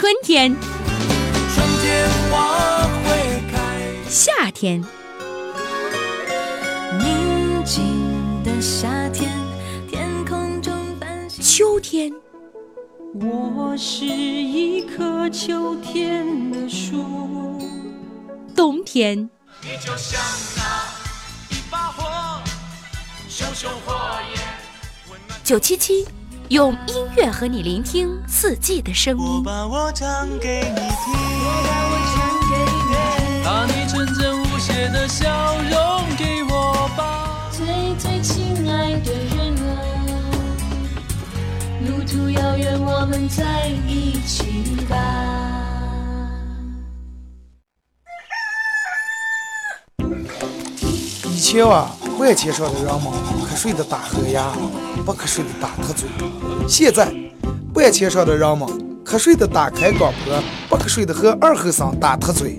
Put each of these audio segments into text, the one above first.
春天，春天花会开，夏天，宁静的夏天，天空中繁星。秋天，我是一棵秋天的树。冬天，你就像那一把火，熊熊火焰温暖。九七七，用音乐和你聆听四季的声我音。把我唱给你听，把你纯真无邪的笑容给我吧。最最亲爱的人啊，路途遥远，我们在一起吧。以前啊，万千上的人们瞌睡的打呵牙，不瞌睡的打特嘴。现在，半千上的人们瞌睡的打开广播，不瞌睡的和二后生打特嘴。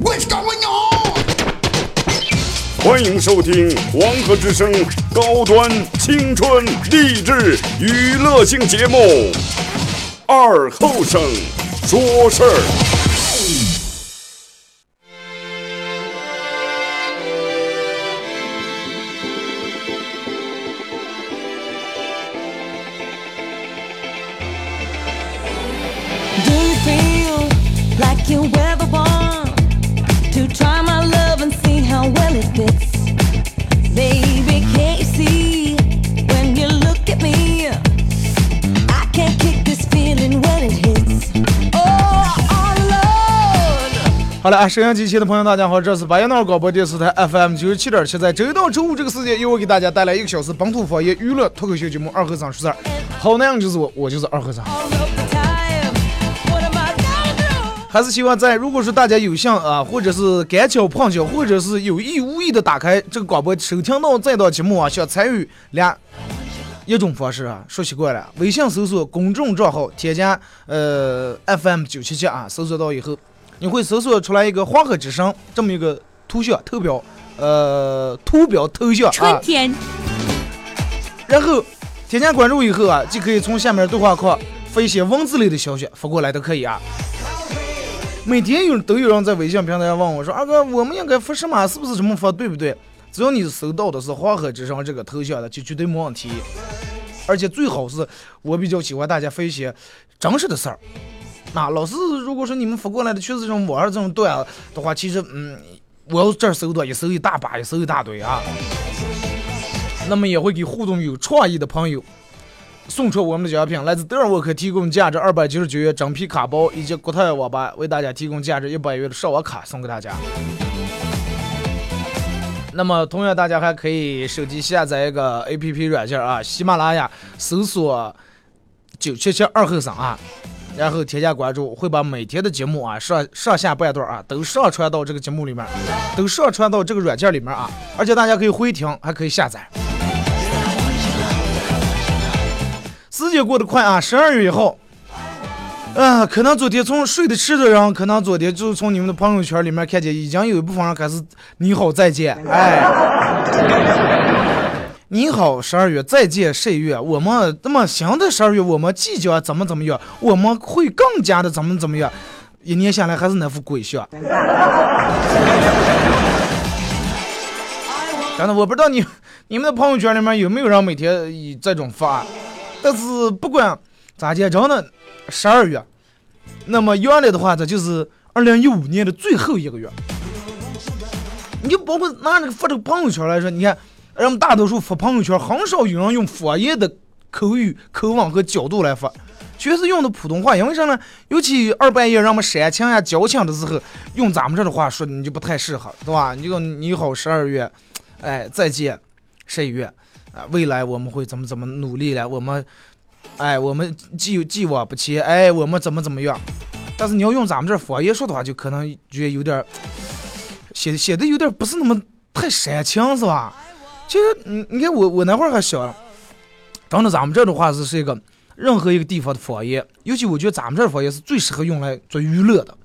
欢迎收听黄河之声高端青春励志娱乐性节目《二后生说事儿》。You ever want to try my love and see how well it fits? Baby, can't you see when you look at me? I can't kick this feeling when it hits. Oh, oh Lord. 好了，啊，收音机前的朋友，大家好，这是巴彦淖尔广播电视台 FM 九十七点七，在周一到周五这个时间，由我给大家带来一个小时本土方言娱乐脱口秀节目《二和尚说事儿》。好男人就是我，我就是二和尚。还是希望在如果说大家有幸啊，或者是赶巧碰巧，或者是有意无意的打开这个广播收听到这档节目啊，想参与俩一种方式啊，说习惯了，微信搜索公众账号，添加呃 FM 九七七啊，搜索到以后，你会搜索出来一个黄河之声这么一个图像图标，呃图标头像啊，春天，然后添加关注以后啊，就可以从下面对话框发一些文字类的消息发过来都可以啊。每天有都有人在微信平台问我说：“二哥，我们应该发什么？是不是这么发？对不对？”只要你搜到的是黄河之声这个头像的，就绝对没问题。而且最好是我比较喜欢大家发一些真实的事儿。那老是如果说你们发过来的全是这种网上这种段子的话，其实嗯，我要这儿搜到一搜一大把，一搜一大堆啊。那么也会给互动有创意的朋友送出我们的奖品，来自德尔沃克提供价值二百九十九元整皮卡包，以及国泰网吧为大家提供价值一百元的上网卡送给大家。那么同样，大家还可以手机下载一个 A P P 软件啊，喜马拉雅搜索九七七二后生啊，然后添加关注，会把每天的节目啊上上下半段啊都上传到这个节目里面，都上传到这个软件里面啊，而且大家可以回听，还可以下载。时间过得快啊，十二月一号，啊，可能昨天从睡得迟的人，可能昨天就是从你们的朋友圈里面看见，已经有一部分人开始你好再见，哎，你好十二月再见十一月，我们那么新的十二月，我们即将怎么怎么样，我们会更加的怎么怎么样，一年下来还是那副鬼相。真的，我不知道你你们的朋友圈里面有没有人每天以这种发，但是不管咋介，真的十二月，那么原来的话，这就是二零一五年的最后一个月。你就包括拿这个发这个朋友圈来说，你看，人们大多数发朋友圈很少有人用方言的口语、口吻和角度来发，全是用的普通话。因为啥呢？尤其二半夜让我们煽情呀、矫情的时候，用咱们这的话说，你就不太适合，对吧？你就你好十二月，哎，再见十一月，啊，未来我们会怎么怎么努力了？我们，哎，我们既既往不前，哎，我们怎么怎么样？但是你要用咱们这方言说的话，就可能觉得有点儿写写的有点不是那么太煽情，是吧？其实，你你看我我那会儿还小，真的咱们这的话是是一个任何一个地方的方言，尤其我觉得咱们这方言是最适合用来做娱乐的，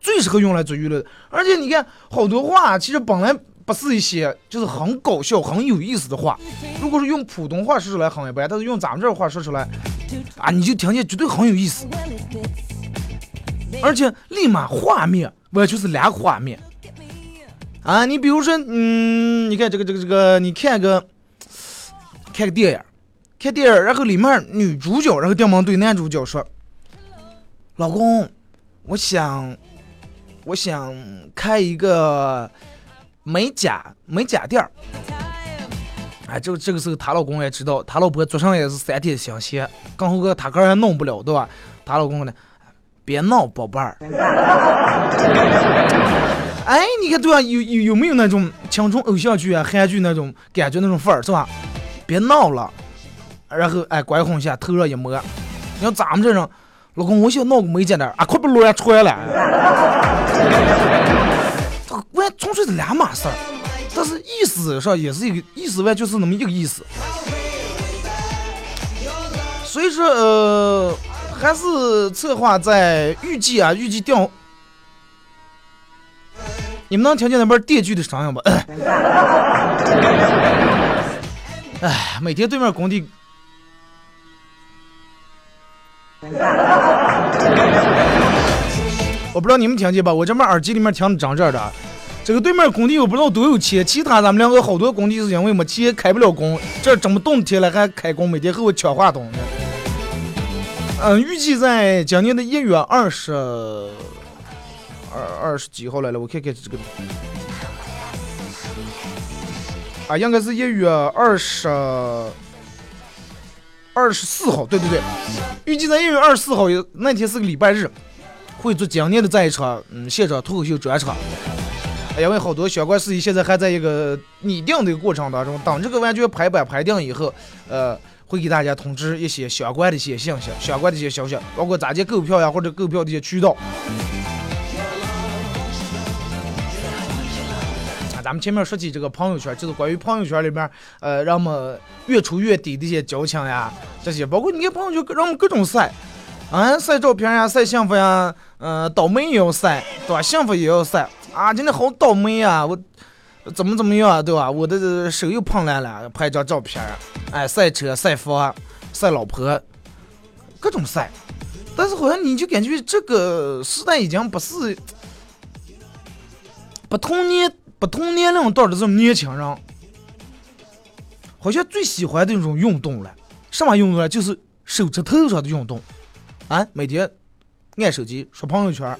最适合用来做娱乐的。而且你看好多话，其实本来不是一些就是很搞笑、很有意思的话，如果是用普通话说出来很一般，但是用咱们这儿话说出来，啊，你就听见绝对很有意思。而且立马画面完全是两个画面。啊，你比如说，嗯，你看这个这个这个，你看个看个电影，看电影，然后里面女主角，然后电门对男主角说：“老公，我想，我想开一个美甲美甲店儿。”哎，这个这个时候，她老公也知道，她老婆做上也是三天新鲜，刚好个她个还弄不了，对吧？她老公呢，别闹，宝贝儿。哎，你看对吧？有有有没有那种青春偶像剧啊、韩剧那种感觉那种范儿是吧？别闹了，然后哎，关哄一下，头上一摸，你要咱们这种，老公，我想闹个美甲的啊，快把乱穿了。纯粹是两码事儿，但是意思上也是一个意思，完就是那么一个意思。所以说，呃，还是策划在预计啊，预计调。你们能听见那边电锯的声音不？哎，每天对面工地，我不知道你们听见吧？我这边耳机里面听的张这的。这个对面工地我不知道都有钱，其他咱们两个好多工地是因为没钱开不了工，这这么冻天了还开工，每天和我抢话筒呢。嗯，预计在今年的一月二十。二二十几号来了，我看看这个啊，应该是一月二十二十四号，对对对，预计在一月二十四号那天是个礼拜日，会做今年的这一场嗯现场脱口秀专场。因为好多相关事宜现在还在一个拟定的过程当中，等这个完全排版排定以后，呃，会给大家通知一些相关的一些信息，相关的一些消息，包括咋接购票呀，或者购票的一些渠道。啊咱们前面说起这个朋友圈，就是关于朋友圈里面，呃，让我们越出越低的一些交情呀，这些，包括你看朋友圈让我们各种晒，啊，晒照片呀，晒幸福呀，嗯，倒霉也要晒，对吧？幸福也要晒，啊，今天好倒霉啊，我怎么怎么样啊，对吧？我的手又碰烂了，拍张照片，哎，晒车、晒房、晒老婆，各种晒，但是好像你就感觉这个时代已经不是不同年。不同年龄段的这种年轻人，好像最喜欢的那种运动了。什么运动呢？就是手指头上的运动。啊，每天按手机刷朋友圈，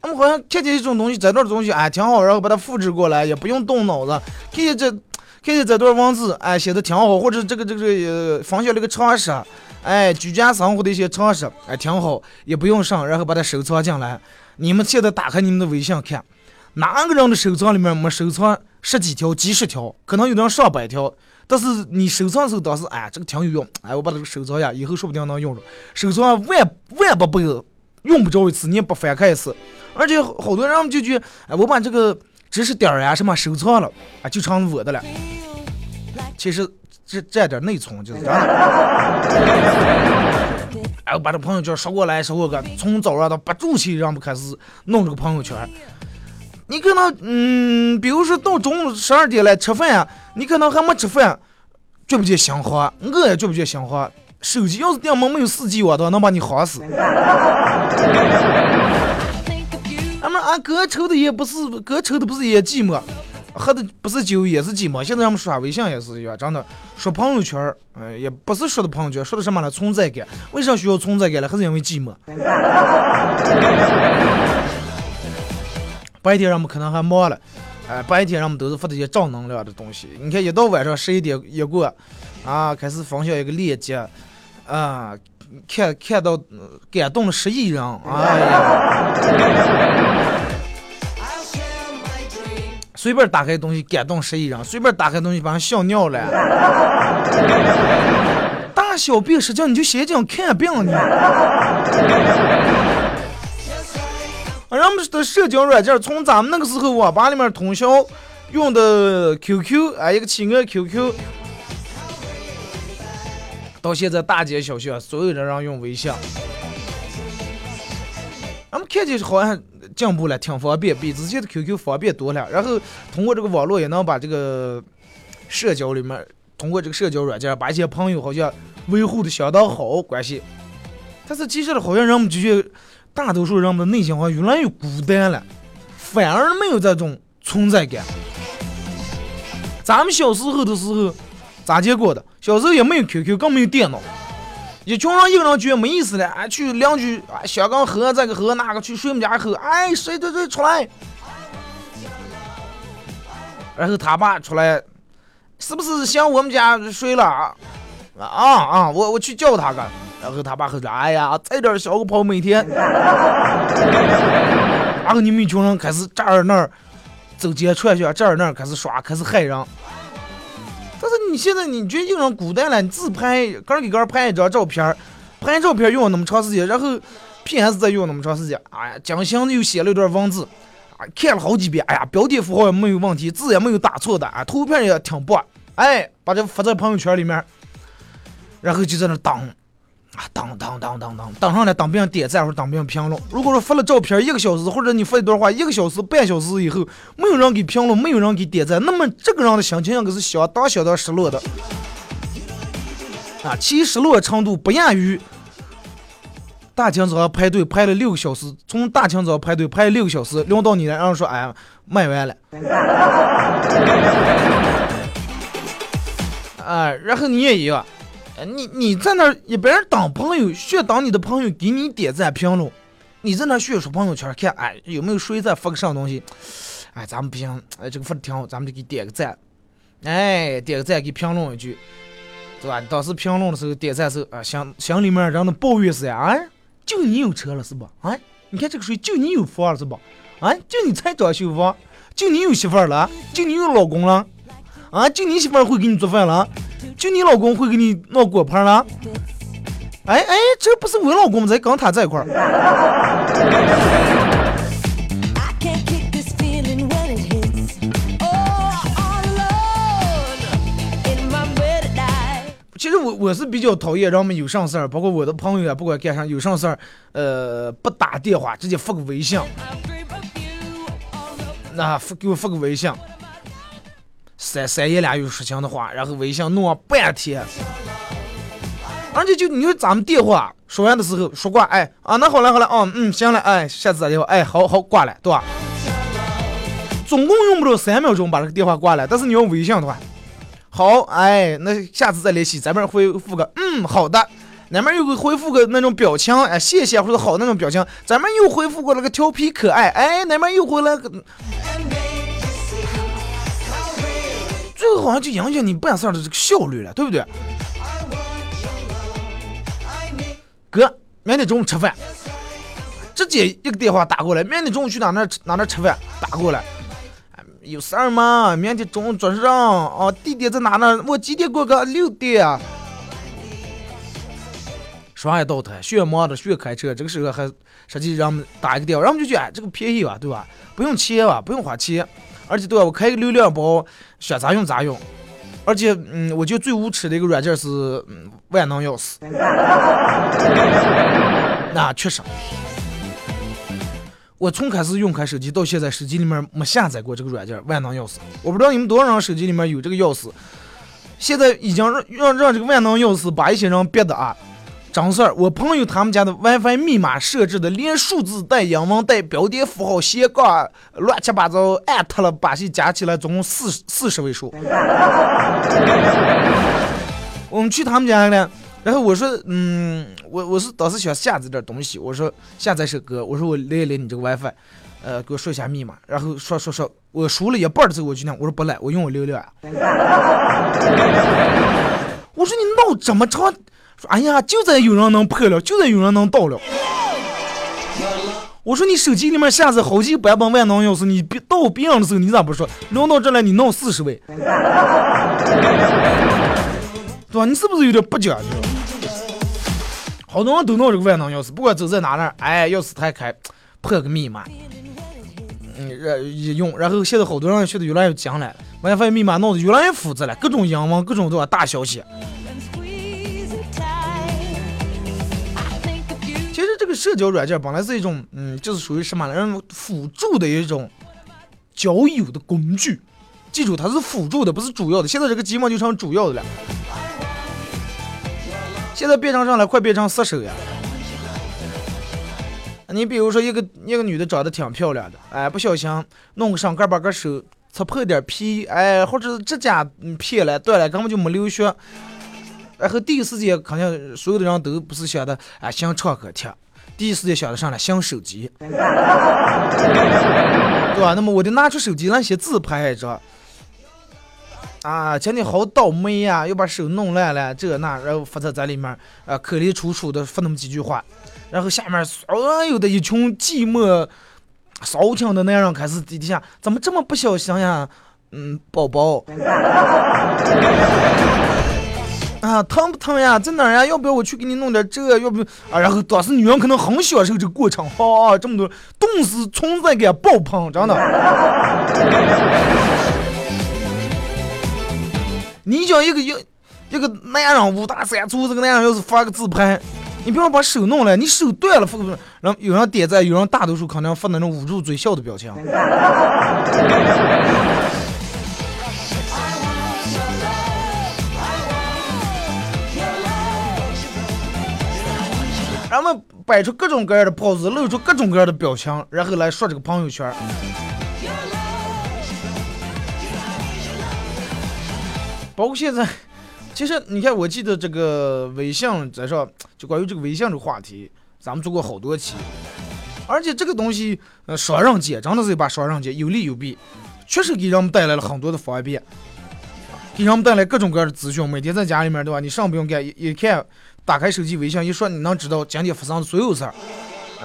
他们好像看见一种东西，这段东西哎挺好，然后把它复制过来，也不用动脑子。看见这，看见这段文字哎写的挺好，或者这个这个呃分享了个常识，哎居家生活的一些常识哎挺好，也不用上，然后把它收藏进来。你们现在打开你们的微信看。哪个人的收藏里面没收藏十几条、几十条，可能有的人上百条。但是你收藏的时候，当时哎，这个挺有用，哎，我把这个收藏下，以后说不定能用着。收藏万万不倍，用不着一次，你也不翻开一次。而且好多人就觉，哎，我把这个知识点呀什么收藏了，啊，就成我的了。其实这占点内存就是这样的。哎，我把这朋友圈刷过来，刷过个，从早上到不住气，让我们开始弄这个朋友圈。你可能，嗯，比如说到中午十二点来吃饭，你可能还没吃饭，觉不觉香花？我也觉不觉香花。手机要是电门没有四 G 网，都能把你晃死。俺们俺哥抽的也不是，哥抽的不是也寂寞，喝的不是酒也是寂寞。现在俺们刷微信也是一样，真的刷朋友圈，哎，也不是说的朋友圈，说的什么呢？存在感。为啥需要存在感呢？还是因为寂寞。白天人们可能还忙了，哎，白天人们都是发这些正能量的东西。你看，一到晚上十一点一过，啊，开始分享一个链接，啊，看看到感动了十亿人，哎呀，随便打开东西感动十亿人，随便打开东西把人笑尿了。大小便实际上你就先讲看病呢。人们的社交软件，从咱们那个时候网吧里面通宵用的 QQ，哎，一个企鹅 QQ，到现在大街小巷所有的人用微信，俺们看见好像进步了，挺方便，比之前的 QQ 方便多了。然后通过这个网络也能把这个社交里面，通过这个社交软件把一些朋友好像维护的相当好关系。但是其实好像人们就觉大多数人们的内心好像越来越孤单了，反而没有这种存在感。咱们小时候的时候咋结果的？小时候也没有 QQ，更没有电脑，一群人一个人觉得没意思了，哎，去邻居啊，小刚喝这个喝那个，去谁们家喝，哎，谁谁谁出来，然后他爸出来，是不是想我们家睡了啊？啊啊！我我去叫他个，然后他爸说：“哎呀，再点小个跑每天。”然后你们一群人开始这儿那儿走街串巷，这儿那儿开始耍，开始害人。但是你现在你觉得一个人孤单了，你自拍，个人给个人拍一张照片，拍照片用了那么长时间，然后 PS 再用那么长时间，哎呀，奖箱又写了一段文字，啊，看了好几遍，哎呀，标点符号也没有问题，字也没有打错的，啊，图片也挺棒，哎，把这发在朋友圈里面。然后就在那当，啊当当当当当，当上来当别人点赞或者当别人评论。如果说发了照片一个小时，或者你发一段话一个小时、半小时以后，没有人给评论，没有人给点赞，那么这个人的心情应该是相当相当失落的。啊，其失落程度不亚于大清早排队排了六个小时，从大清早排队排了六个小时，轮到你了，然后说哎卖完了。啊，然后你也一样。你你在那一边当朋友，学当你的朋友给你点赞评论，你在那学出朋友圈看，哎，有没有谁在发个啥东西？哎，咱们不行，哎，这个发的挺好，咱们就给点个赞，哎，点个赞给评论一句，对吧？当时评论的时候点赞时候啊，心心里面让人抱怨是呀，啊，就你有车了是吧？啊，你看这个谁，就你有房了是吧？啊，就你才装修房，就你有媳妇了，就你有老公了，啊，就你媳妇会给你做饭了。就你老公会给你闹果盘了？哎哎，这不是我老公在跟他在一块儿。其实我我是比较讨厌人们有啥事儿，包括我的朋友啊，不管干啥有啥事儿，呃，不打电话，直接发个微信，那发给我发个微信。三三言两语说情的话，然后微信弄了半天，而且就你说咱们电话说完的时候说挂，哎啊，那好了好了，嗯嗯行了，哎下次打电话，哎好好挂了，对吧？总共用不了三秒钟把这个电话挂了，但是你用微信的话，好，哎那下次再联系，咱们回复个嗯好的，那边又会回复个那种表情，哎谢谢或者好那种表情，咱们又回复过那个调皮可爱，哎那边又回来个。最后好像就影响你办事儿的这个效率了，对不对？哥，明天中午吃饭，直接一个电话打过来。明天中午去哪哪哪那吃饭？打过来，有事儿吗？明天中午准时上。哦，地点在哪呢？我几点过个？六点。说完也倒台，学忙的学开车，这个时候还实际让我们打一个电话，让我们就觉得哎，这个便宜吧，对吧？不用钱吧？不用花钱。而且对吧？我开个流量包，想咋用咋用。而且，嗯，我觉得最无耻的一个软件是，嗯，万能钥匙。那确实，我从开始用开手机到现在，手机里面没下载过这个软件万能钥匙。我不知道你们多少人手机里面有这个钥匙。现在已经让让让这个万能钥匙把一些人憋的啊。张事儿，我朋友他们家的 WiFi 密码设置的连数字带英文带标点符号斜杠乱七八糟艾特了把戏加起来总共四四十位数。我们去他们家了，然后我说，嗯，我我是当时想下载点东西，我说下载首歌，我说我连一连你这个 WiFi，呃，给我说一下密码，然后说说说，我输了一半的时候我就讲，我说不来，我用我流量啊。我说你闹这么长。说哎呀，就在有人能破了，就在有人能盗了。我说你手机里面下载好几个版本万能钥匙，你别盗别人的时候你咋不说？轮到这来你弄四十位，对吧？你是不是有点不讲究？好多人都弄这个万能钥匙，不管走在哪哪，哎，钥匙摊开，破个密码，嗯，一用，然后现在好多人学的越来越精了，WiFi 密码弄得越来越复杂了，各种英文，各种对吧？大小写。个社交软件本来是一种，嗯，就是属于什么人辅助的一种交友的工具。记住，它是辅助的，不是主要的。现在这个寂寞就成主要的了。现在变成上来，快变成杀手呀！你比如说一个一个女的长得挺漂亮的，哎，不小心弄个上盖把个手擦破点皮，哎，或者指甲嗯撇了断了，根本就没流血。然后第一时间肯定所有的人都不是想的哎，想创可贴，第一时间想着上来想手机，对吧？那么我就拿出手机那些自拍一张。啊，今天好倒霉呀，又把手弄烂了，这那，然后发在在里面，啊，可怜楚楚的发那么几句话，然后下面所有的一群寂寞、骚情的男人开始底下，怎么这么不小心呀？嗯，宝宝，啊，疼不疼呀？在哪儿呀？要不要我去给你弄点这？要不啊？然后当时女人可能很享受这个过程，啊，这么多，顿时存在感爆棚，真的。你讲一个一一个男人五大三粗，这个男人要是发个自拍，你不要把手弄了，你手断了，然后有人点赞，有人大多数可能发那种捂住嘴笑的表情。摆出各种各样的 pose，露出各种各样的表情，然后来说这个朋友圈。包括现在，其实你看，我记得这个微信在上，就关于这个微信这个话题，咱们做过好多期。而且这个东西，呃，双刃剑，真的是一把双刃剑，有利有弊，确实给人们带来了很多的方便，给人们带来各种各样的资讯。每天在家里面，对吧？你上不用干，一一看，打开手机微信一说，你能知道今天发生的所有事儿，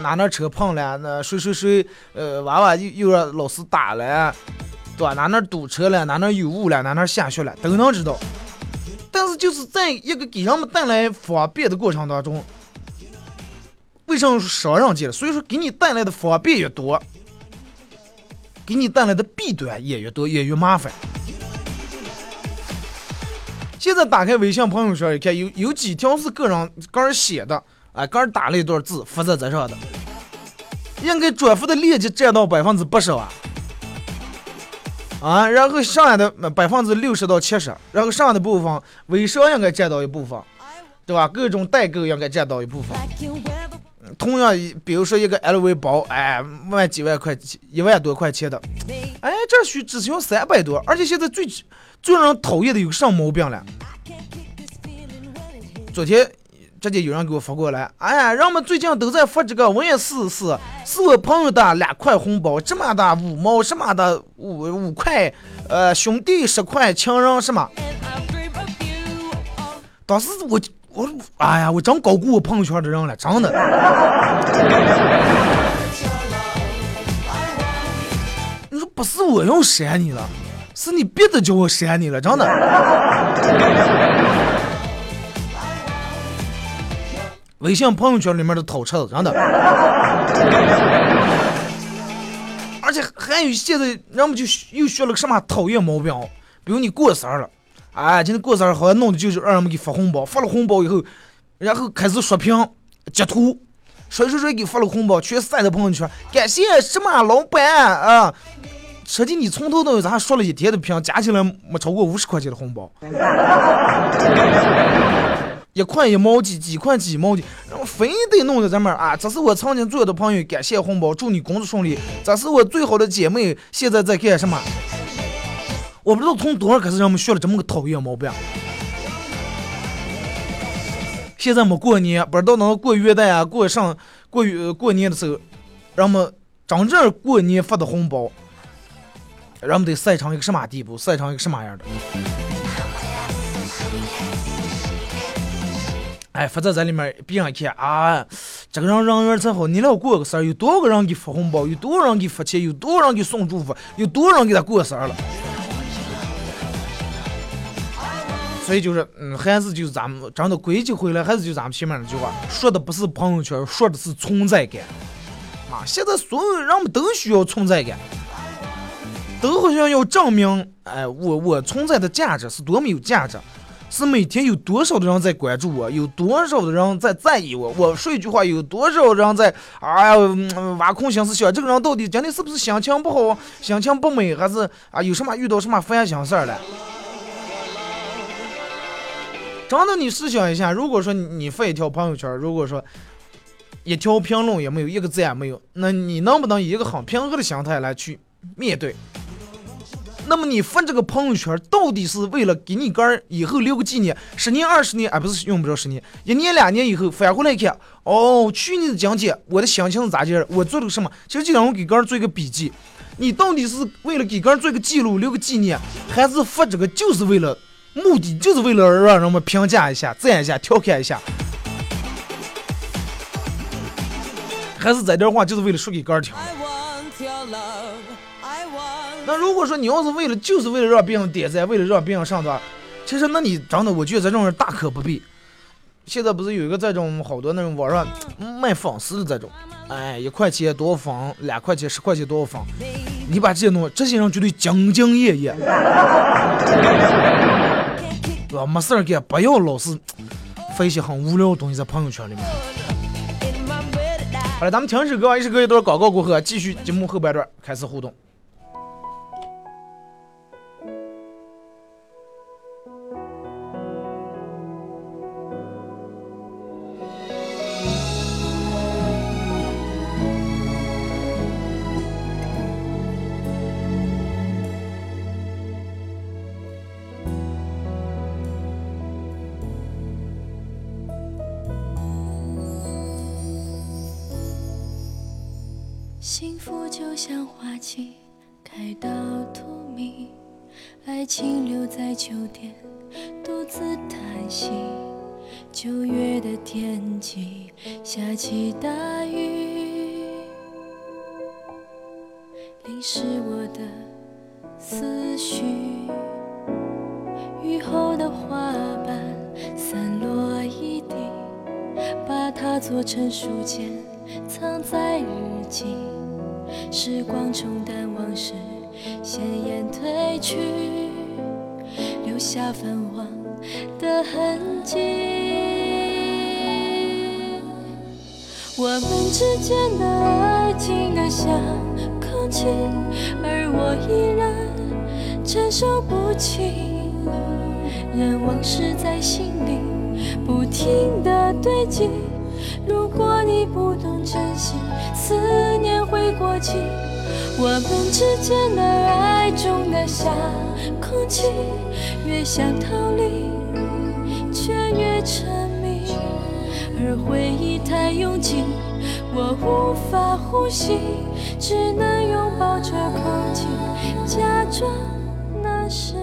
哪哪车碰了，那谁谁谁，呃，娃娃又又让老师打了。对吧？哪哪堵车了？哪哪有雾了？哪哪下雪了？都能知道。但是就是在一个给人们带来方便的过程当中，为什么说双刃剑？所以说给你带来的方便越多，给你带来的弊端也越多，也越麻烦。现在打开微信朋友圈一看，有有几条是个人个人写的，啊，个人打了一段字发在这上的，应该转发的链接占到百分之八十啊。啊，然后剩下的百分之六十到七十，然后剩下的部分微商应该占到一部分，对吧？各种代购应该占到一部分。同样，比如说一个 LV 包，哎，卖几万块，一万多块钱的，哎，这需只需要三百多，而且现在最最让人讨厌的有个什么毛病了？昨天。直接有人给我发过来，哎呀，人们最近都在发这个，我也试试，是我朋友的两块红包，这么大五毛，什么的五五块，呃，兄弟十块，情人什么？当时我我哎呀，我真高估我朋友圈的人了，真的。你说不是我要删你了，是你逼的叫我删你了，真的。微信朋友圈里面的偷吃，真的，而且还有现在人们就又学了个什么讨厌毛病，比如你过生日了，哎，今天过生日好像弄的就是让人们给发红包，发了红包以后，然后开始刷屏截图，谁谁谁给发了红包，全晒在朋友圈，感谢什么老板啊，实际你从头到尾咱刷了一天的屏，加起来没超过五十块钱的红包。一块一毛几，几块几毛的，然后非得弄在咱们啊！这是我曾经最好的朋友，感谢红包，祝你工作顺利。这是我最好的姐妹，现在在干什么？我不知道从多少开始，让我们学了这么个讨厌毛病。现在没过年，不知道能过元旦啊，过上过过年的时候，让我们真正过年发的红包，人们得晒成一个什么地步，晒成一个什么样的？哎，发在在里面，别人看啊，这个人人缘真好。你俩过个生日，有多少个人给发红包，有多少人给发钱，有多少人给送祝福，有多少人给他过生日了。所以就是，嗯，还是就是咱们真的归结回来，还是就咱们前面那句话，说的不是朋友圈，说的是存在感。啊，现在所有人们都需要存在感，都好像要证明，哎，我我存在的价值是多么有价值。是每天有多少的人在关注我，有多少的人在在意我？我说一句话，有多少人在哎呀挖空心思想这个人到底今天是不是心情不好，心情不美，还是啊有什么遇到什么烦心事儿了？真的，你试想一下，如果说你发一条朋友圈，如果说一条评论也没有，一个赞也没有，那你能不能以一个很平和的心态来去面对？那么你发这个朋友圈，到底是为了给你个儿以后留个纪念，十年、二十年，而，不是用不着十年，一年、两年以后返回来看，哦，去年的讲解我的心情是咋样？我做了个什么？其实就让我给个人做一个笔记。你到底是为了给个人做一个记录、留个纪念，还是发这个就是为了目的，就是为了让人们评价一下、赞一下、调侃一下？还是在这话就是为了说给个人听？那如果说你要是为了就是为了让别人点赞，为了让别人上段，其实那你真的我觉得这种人大可不必。现在不是有一个这种好多那种网上 卖粉丝的这种，哎，一块钱多少粉，两块钱、十块钱多少粉，你把这些弄，这些人绝对兢兢业业，对吧？没事干，不要老是发一些很无聊的东西在朋友圈里面。好了，咱们停止歌，一首歌一段广告过后，继续节目后半段开始互动。幸福就像花期，开到荼蘼，爱情留在秋天，独自叹息。九月的天气，下起大雨，淋湿之间的爱静得像空气，而我依然承受不起。任往事在心里不停地堆积。如果你不懂珍惜，思念会过期。我们之间的爱重得像空气，越想逃离，却越沉迷。而回忆太拥挤，我无法呼吸，只能拥抱着空气，假装那是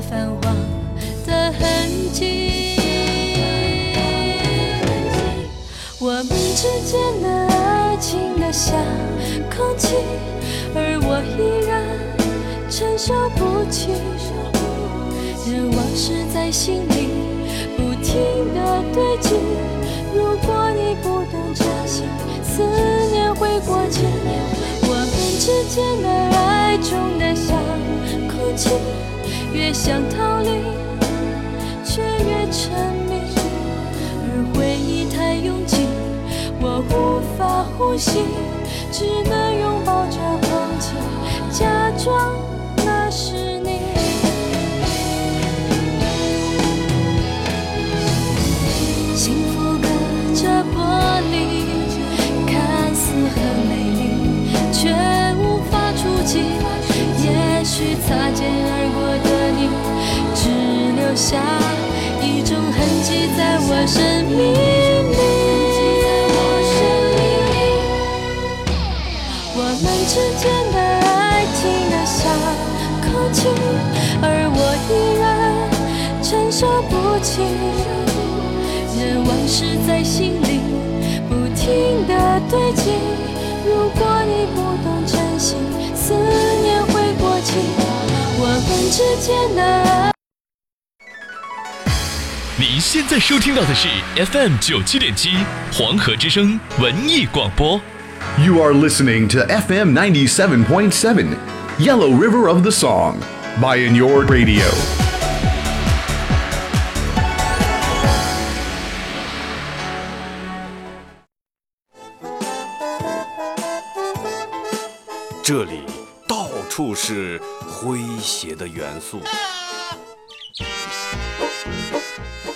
泛黄的痕迹。我们之间的爱情的像空气，而我依然承受不起。任往事在心里不停地堆积。如果你不懂珍惜，思念会过期。我们之间的爱重得像空气，越想逃离，却越沉迷。而回忆太拥挤，我无法呼吸，只能拥抱着空气，假装那是你。幸福隔着玻璃，看似很美丽，却无法触及。也许擦肩而，下一种痕迹在我生命里。我们之间的爱情的像空气，而我依然承受不起。任往事在心里不停的堆积。如果你不懂珍惜，思念会过期。我们之间的爱。现在收听到的是 FM 九七点七黄河之声文艺广播。You are listening to FM ninety seven point seven Yellow River of the Song, by In Your Radio. 这里到处是诙谐的元素，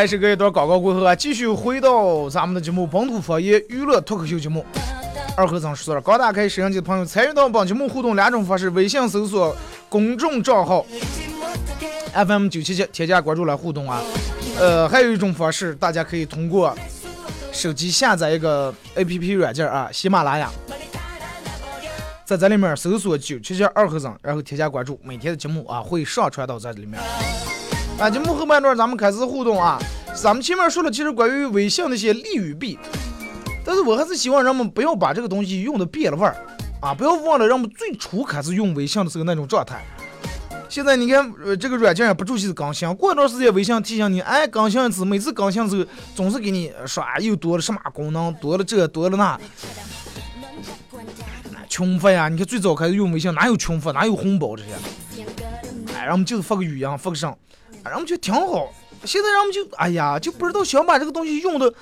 来，这个一段广告过后啊，继续回到咱们的节目《本土方言娱乐脱口秀》节目。二和尚说了，刚打开摄像机的朋友参与到本节目互动两种方式：微信搜索公众账号 FM 九七七，添加关注来互动啊。呃，还有一种方式，大家可以通过手机下载一个 APP 软件啊，喜马拉雅，在这里面搜索九七七二和尚，然后添加关注，每天的节目啊会上传到这里面。啊，节目后半段咱们开始互动啊。咱们前面说了，其实关于微信那些利与弊，但是我还是希望人们不要把这个东西用的变了味儿啊，不要忘了人们最初开始用微信的时候那种状态。现在你看，呃，这个软件也不注意更新，过一段时间微信提醒你，哎，更新一次，每次更新的时候总是给你刷又多了什么功能，多了这多了那。群发呀，你看最早开始用微信哪有群发，哪有红包这些？哎，让我们就是发个语音，发个声。然后就挺好，现在人们就哎呀，就不知道想把这个东西用的，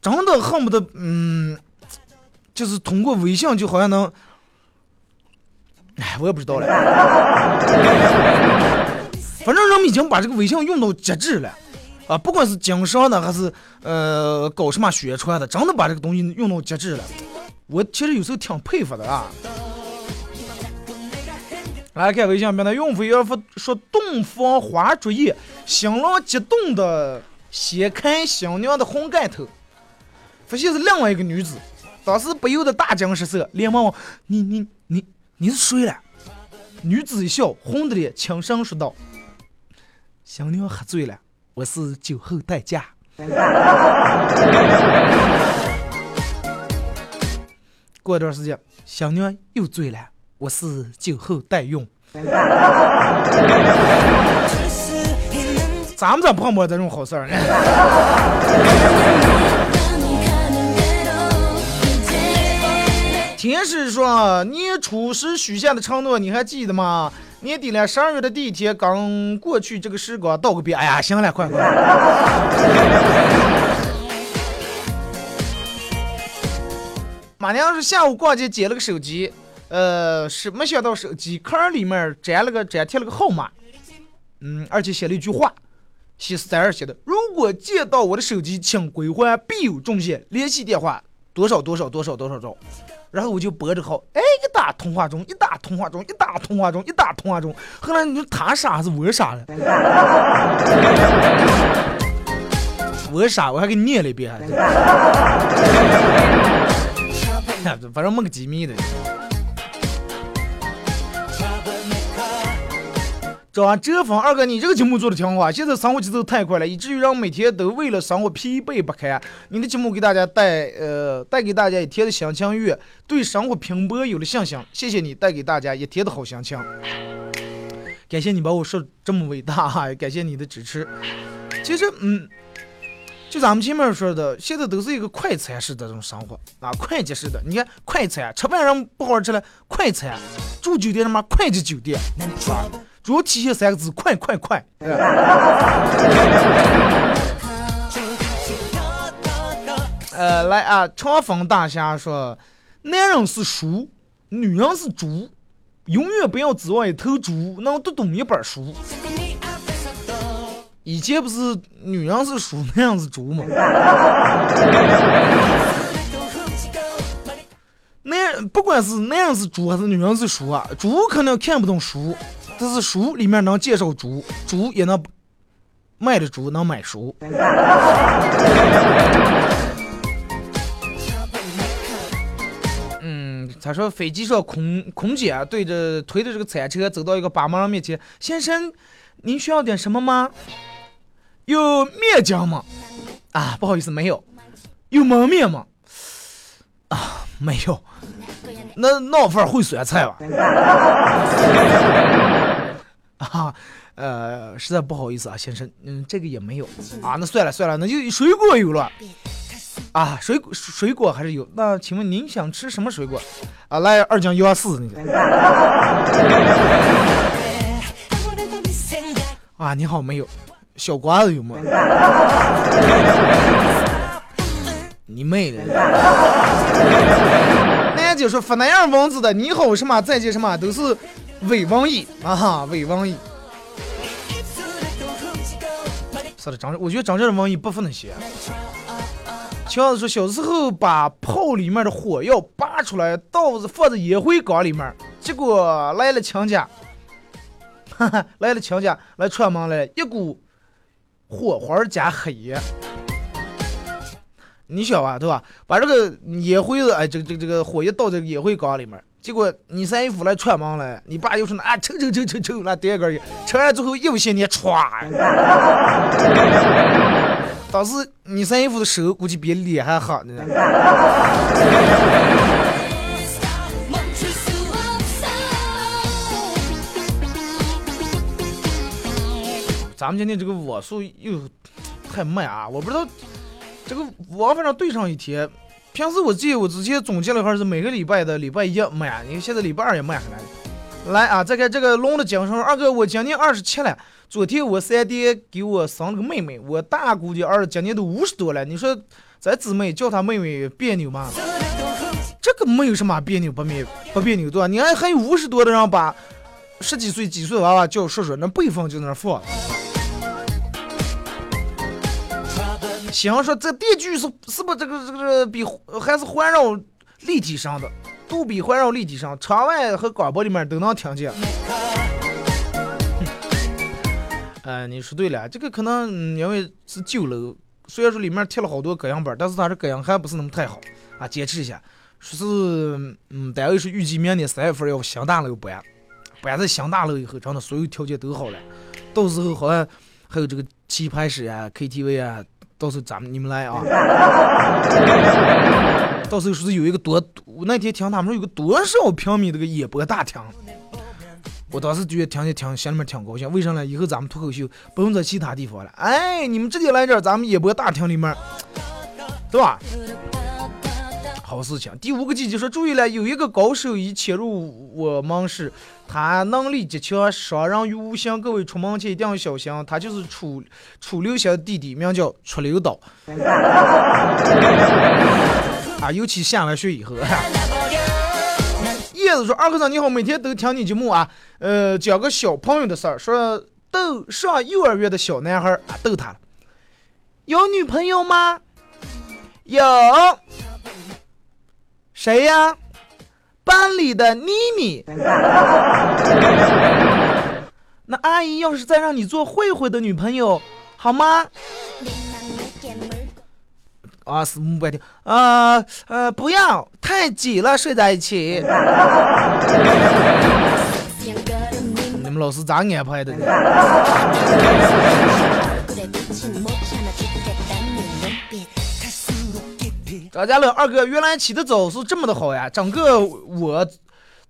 真的恨不得嗯，就是通过微信就好像能，哎，我也不知道了。反正人们已经把这个微信用到极致了，啊，不管是经商的还是呃搞什么宣传的，真的把这个东西用到极致了。我其实有时候挺佩服的啊。来看微信平台，用户要发说洞房花烛夜，新郎激动的掀开新娘的红盖头，发现是另外一个女子，当时不由得大惊失色，连忙问：“你你你你是谁了？”女子一笑，红着脸轻声说道：“新娘喝醉了，我是酒后代驾。” 过一段时间，新娘又醉了。我是酒后代用，咱们咋碰不到这种好事儿呢。天使说：“年初时许下的承诺，你还记得吗？年底了，十二月的第一天刚过去，这个时光道个别。哎呀，行了，快快。”马娘是下午逛街捡了个手机。呃，是没想到手机壳里面粘了个粘贴了个号码，嗯，而且写了一句话，写是在这写的：如果借到我的手机，请归还，必有重谢，联系电话多少多少多少多少兆。然后我就拨着号，哎，一打通话中，一打通话中，一打通话中，一打通话中。后来你说他傻还是我傻了？我傻，我还给你念了一遍，反正没个机密的。张哲峰二哥，你这个节目做的挺好啊，现在生活节奏太快了，以至于让每天都为了生活疲惫不堪。你的节目给大家带呃带给大家一天的心情愉悦，对生活拼搏有了信心。谢谢你带给大家一天的好心情，感谢你把我说这么伟大哈，感谢你的支持。其实嗯，就咱们前面说的，现在都是一个快餐式的这种生活啊，快捷式的。你看快餐，吃饭人不好吃了，快餐，住酒店什么快捷酒店，主要体现三个字：快快快！呃，来啊，长风大侠说，男人是书，女人是猪，永远不要指望一头猪能读懂一本书。以前不是女人是书，那样是猪吗？那不管是男人是猪还是女人是书啊，猪肯定看不懂书，但是书里面能介绍猪，猪也能卖的猪能买书。嗯，他说飞机上空空姐对着推着这个餐车走到一个巴马人面前，先生，您需要点什么吗？有面浆吗？啊，不好意思，没有。有焖面吗？啊，没有。那那份会酸菜吧。啊，呃，实在不好意思啊，先生，嗯，这个也没有。啊，那算了算了，那就水果有了。啊，水果水果还是有。那请问您想吃什么水果？啊，来二斤幺四那个。啊，你好，没有。小瓜子有吗？你妹的！那就说发那样文字的，你好什么再见什么都是伪文艺啊哈，伪文艺。是的，张，我觉得张这的文艺不分那些。强子说，小时候把炮里面的火药拔出来，倒是放在烟灰缸里面，结果来了强家，哈哈，来了强家来串门来，一股。火花加黑烟，你想啊，对吧？把这个烟灰子，哎，这个这个这个火一倒这个烟灰缸里面，结果你三姨夫来串门了，你爸又说啊，抽抽抽抽抽，那第二根烟，抽完之后又嫌你歘，当时你三姨夫的手估计比脸还狠呢。咱们今天这个网速又太慢啊！我不知道这个网反正对上一天，平时我记得我之前总结了下是每个礼拜的礼拜一卖，你看现在礼拜二也慢下来。来啊，再看这个龙的精神，二哥我今年二十七了，昨天我三爹给我生了个妹妹，我大姑的儿子今年都五十多了，你说咱姊妹叫他妹妹别扭吗？这个没有什么别扭不别不别扭对吧？你看还有五十多的人把十几岁几岁娃娃叫叔叔，那辈分就在那放。想说这电锯是是不这个这个这个比还是环绕立体声的，杜比环绕立体声，窗外和广播里面都能听见。哎，你说对了，这个可能因为是旧楼，虽然说里面贴了好多隔音板，但是它这隔音还不是那么太好啊，坚持一下。说是嗯，单位是预计明年三月份要新大楼搬，搬在新大楼以后，真的所有条件都好了，到时候好像还有这个棋牌室啊、KTV 啊。到时候咱们你们来啊！到时候说是有一个多，我那天听他们说有个多少平米这个演播大厅，我当时觉得听见听心里面挺高兴。为啥呢？以后咱们脱口秀不用在其他地方了，哎，你们直接来这儿，咱们演播大厅里面，对吧？好事情。第五个季节说注意了，有一个高手已潜入我们市，他能力极强，伤人于无形。各位出门前一定要小心，他就是楚楚留香弟弟，名叫 楚留刀。啊，尤其下完雪以后。叶子说：“二哥子你好，每天都听你节目啊。呃，讲个小朋友的事儿，说逗上幼儿园的小男孩啊，逗他了，有女朋友吗？有。”谁呀？班里的妮妮。那阿姨要是再让你做慧慧的女朋友，好吗？啊，是母白听。啊呃，不要，太挤了，睡在一起。你们老师咋安排的？张家乐二哥，原来起得早是这么的好呀！整个我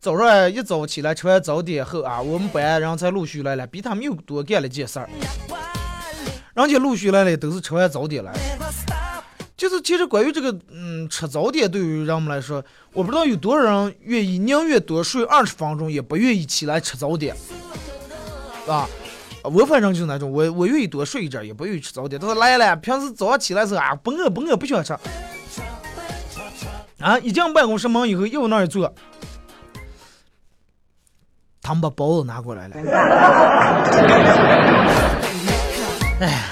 早上一早起来吃完早点后啊，我们班人才陆续来了，比他们又多干了件事儿。人家陆续来了，都是吃完早点来。就是其实关于这个，嗯，吃早点对于人们来说，我不知道有多少人愿意宁愿多睡二十分钟，也不愿意起来吃早点，啊。我反正就是那种，我我愿意多睡一阵，也不愿意吃早点。他说来了，平时早上起来时候啊，不饿不饿，不想吃。啊！一进办公室门以后，又往那儿一坐，他们把包子拿过来了。哎，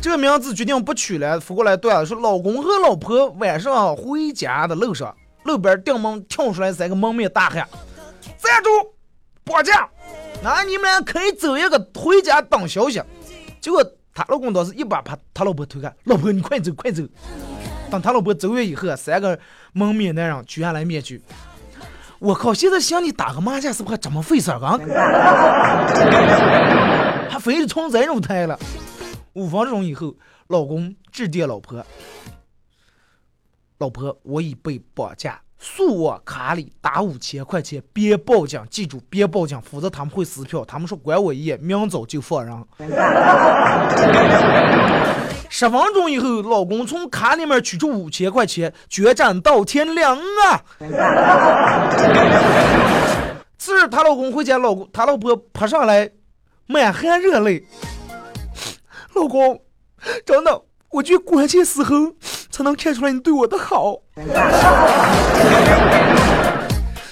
这个名字决定不取了。扶过来段子说，老公和老婆晚上回家的路上，路边顶门跳出来三个蒙面大汉，站住，绑架！那你们俩可以走一个回家等消息。结果他老公倒是一把把他老婆推开，老婆你快走快走。等他老婆走远以后，三个蒙面男人举下来面具。我靠！现在想你打个麻将是不是还这么费事儿啊？还非得从这种台了。五分钟以后，老公致电老婆：“老婆，我已被绑架，速我卡里打五千块钱，别报警，记住别报警，否则他们会撕票。他们说管我一夜，明早就放人。”十分钟以后，老公从卡里面取出五千块钱，决战到天亮啊！次日，她老公回家，老公她老婆扑上来，满含热泪。老公，真的，我觉关键时候才能看出来你对我的好。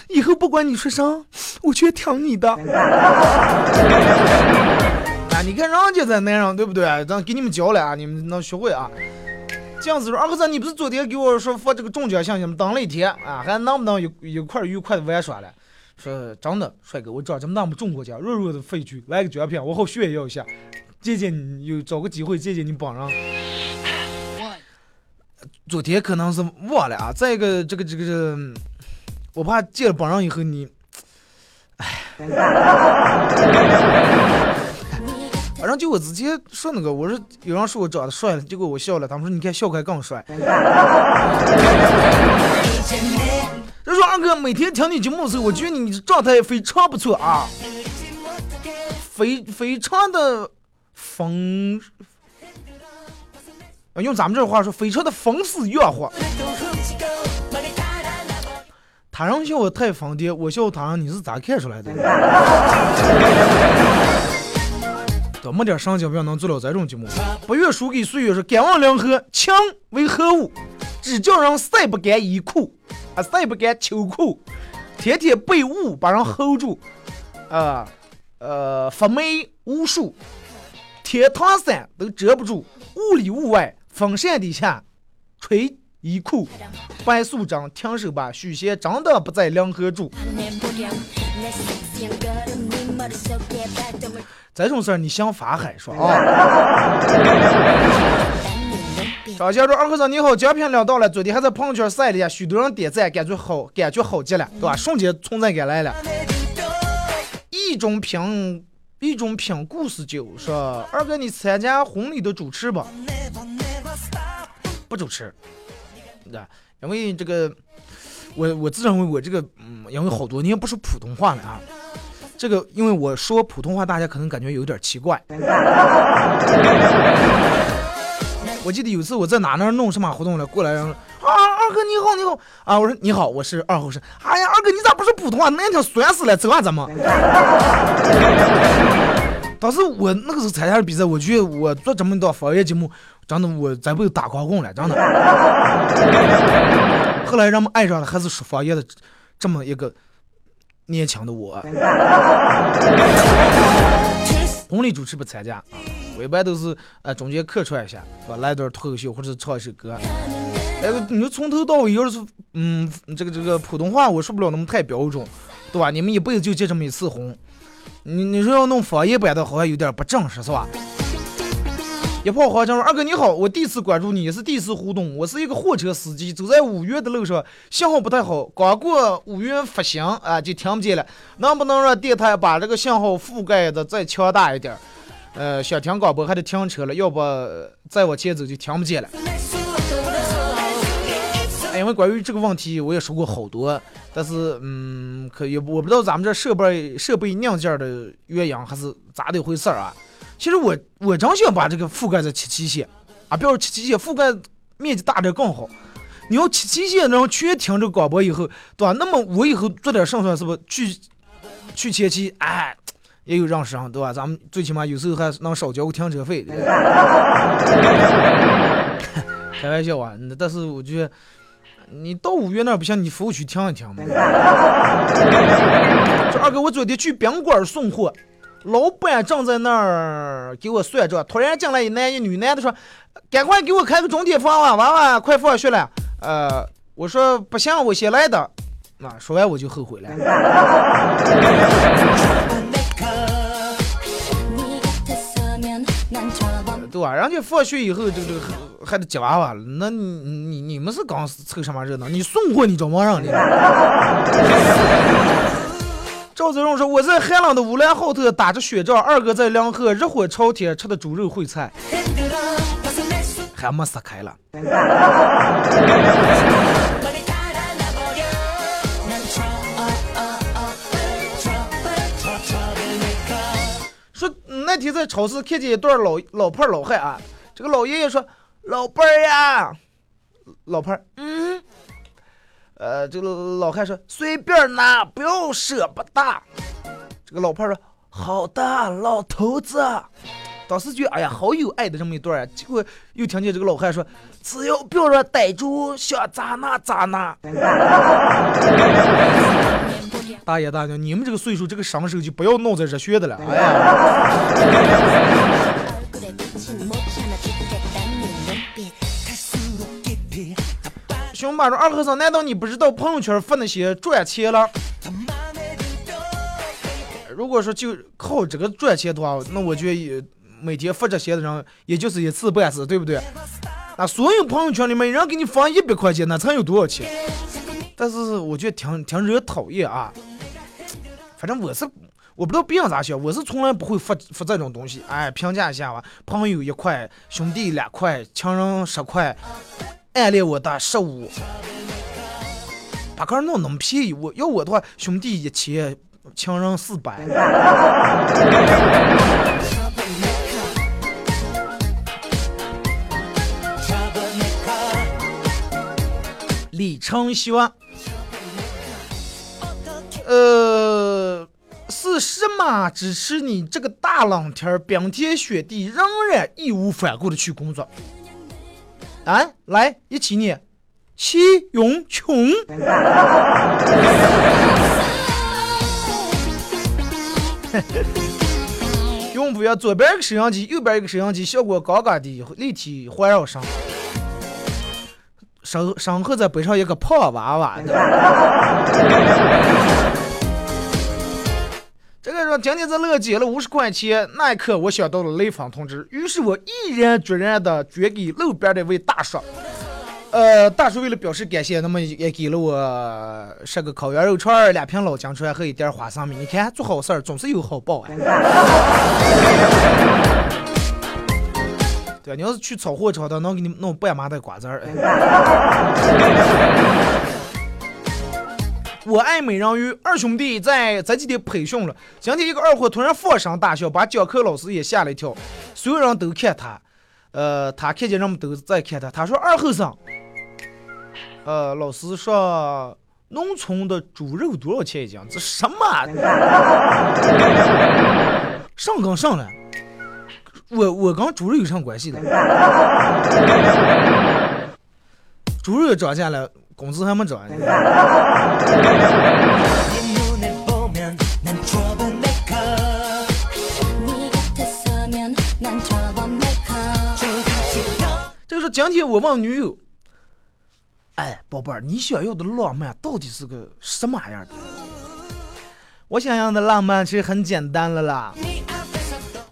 以后不管你说啥，我全听你的。你看人家在那样，对不对？咱给你们教了啊，你们能学会啊。这样子说，二哥子，你不是昨天给我说发这个中奖信息吗？等了一天啊，还能不能一一块愉快的玩耍了？说真的，帅哥，我知道咱们那么中过奖，弱弱的废墟，来个奖品，我好炫耀一下，见见你，有找个机会见见你帮人。昨天可能是忘了啊。再一个，这个这个，我怕见了帮人以后你，哎。就我之前说那个，我说有人说我长得帅了，结果我笑了，他们说你看笑开更帅。他说二哥每天听你节目的时候，我觉得你状态非常不错啊，非非常的风，用咱们这话说，非常的风思月活。他人笑我太疯癫，我笑他人，你是咋看出来的？多么点神经病能做了这种节目？不愿输给岁月说，敢问良河，情为何物？只叫人晒不干衣裤，啊晒不干秋裤，天天被雾把人 hold 住，啊呃发霉无数，天堂伞都遮不住，雾里雾外，风扇底下吹衣裤，白素贞停手吧，许仙真的不在凉河住。这种事儿你想法海说啊？张先说二和尚你好，奖品领到了，昨天还在朋友圈晒了一下，许多人点赞，感觉好，感觉好极了，对吧？瞬间存在感来了。一种品，一种品故事酒说二哥你参加婚礼的主持吧？不主持，对，因为这个，我我自认为我这个，嗯，因为好多年不说普通话了啊。这个，因为我说普通话，大家可能感觉有点奇怪。我记得有次我在哪那弄什么活动了，过来人说：“啊，二哥你好，你好啊！”我说：“你好，我是二后生。”哎呀，二哥你咋不说普通话？难听酸死了，走啊咱们。当时我那个时候参加的比赛，我觉得我做这么多方言节目，真的我这辈子打光棍了，真的。后来人们爱上了还是说方言的这么一个。年轻的我，婚礼主持不参加啊，我一般都是呃中间客串一下，是吧？来段脱口秀或者唱一首歌。哎，你说从头到尾要是嗯这个这个普通话我说不了那么太标准，对吧？你们一辈子就结这么一次婚，你你说要弄方言版的，好像有点不正式，是吧？一炮黄枪说：“二哥你好，我第一次关注你，也是第一次互动。我是一个货车司机，走在五岳的路上，信号不太好，刚过五岳复兴啊，就听不见了。能不能让电台把这个信号覆盖的再强大一点？呃，想听广播还得停车了，要不再往前走就听不见了。哎因为关于这个问题，我也说过好多，但是嗯，可以我不知道咱们这设备设备硬件的原因还是咋的回事儿啊？”其实我我真想把这个覆盖在七七线，啊，不要七七线覆盖面积大点更好。你要七七线，然后全听这个广播以后，对吧？那么我以后做点胜算，是不是去去前期，哎，也有让商，对吧？咱们最起码有时候还能少交个停车费。开玩笑啊，但是我觉得你到五月那儿不行，你服务区停一停嘛。说二哥，我昨天去宾馆送货，老板正在那儿给我算账，突然进来一男一女，男的说：“赶快给我开个钟点房啊，娃娃快放学了。”呃，我说不行，我先来的。那说完我就后悔了。对吧？人家放学以后，这个这个还得接娃娃了。那你你你们是刚凑什么热闹？你送货你找忙人的。赵子荣说：“我在寒冷的乌兰浩特打着雪仗，二哥在凉河热火朝天吃的猪肉烩菜，还没撕开了。”说那天在超市看见一对老老婆老汉啊，这个老爷爷说：“老伴儿呀，老伴儿，嗯，呃，这个老汉说随便拿，不要舍不得。”这个老伴儿说：“好的，老头子。”当时觉得哎呀，好有爱的这么一段啊，结果又听见这个老汉说：“只要不要让逮住，想咋拿咋拿。”大爷大娘，你们这个岁数，这个伤手就不要弄这热血的了。哎呀！熊爸说：“二和尚，难道你不知道朋友圈发那些赚钱了？如果说就靠这个赚钱的话，那我觉得也每天发这些的人，也就是一次半次，对不对？那所有朋友圈里面人给你发一百块钱，那才有多少钱？但是我觉得挺挺惹讨厌啊。反正我是我不知道别人咋想，我是从来不会发发这种东西。哎，评价一下吧，朋友一块，兄弟两块，情人十块，暗恋我的十五，把个弄那么便宜。我要我的话，兄弟一千，情人四百。李承希望。呃，是什么支持你这个大冷天、冰天雪地仍然义无反顾的去工作？啊，来一起念：齐永琼。用不要左边一个摄像机，右边一个摄像机，效果杠杠的，立体环绕声。身身后再背上一个胖娃娃的。这个说今天在乐捡了五十块钱，那一刻我想到了雷锋同志，于是我毅然决然的捐给路边的一位大叔。呃，大叔为了表示感谢，那么也给了我十个烤羊肉串、两瓶老姜串和一点花生米。你看，做好事儿总是有好报啊。对你要是去炒货炒的，能给你弄半麻袋瓜子儿。我爱美人鱼二兄弟在这几天培训了，今天一个二货突然放声大笑，把讲课老师也吓了一跳，所有人都看他，呃，他看见人们都在看他，他说二后生，呃，老师说农村的猪肉多少钱一斤？这什么？上纲上了，我我跟猪肉有啥关系呢？猪肉涨价了。工资还没涨。这个是今天我问女友，哎，宝贝儿，你想要的浪漫到底是个什么样的？我想要的浪漫其实很简单了啦，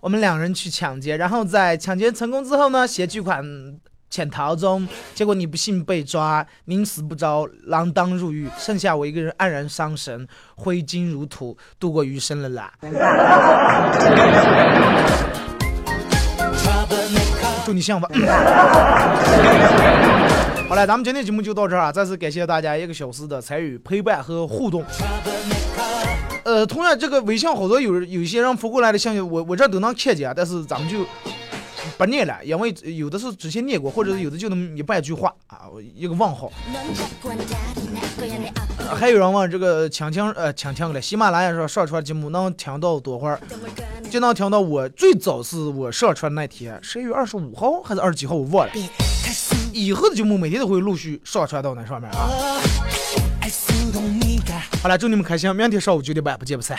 我们两人去抢劫，然后在抢劫成功之后呢，携巨款。潜逃中，结果你不幸被抓，宁死不着，锒铛入狱，剩下我一个人黯然伤神，挥金如土，度过余生了啦。祝你幸福。好了，咱们今天节目就到这儿啊！再次感谢大家一个小时的参与、陪伴和互动。呃，同样这个微信好多有有些人发过来的信，我我这都能看见啊，但是咱们就。不念了，因为有的是之前念过，或者是有的就那么一半句话啊，一个问号。还有人问这个蜻蜓呃蜻蜓了，喜马拉雅上上传节目能听到多会儿？就能听到我最早是我上传那天十一月二十五号还是二十几号我忘了。以后的节目每天都会陆续上传到那上面啊。好了，祝你们开心，明天上午九点半不见不散。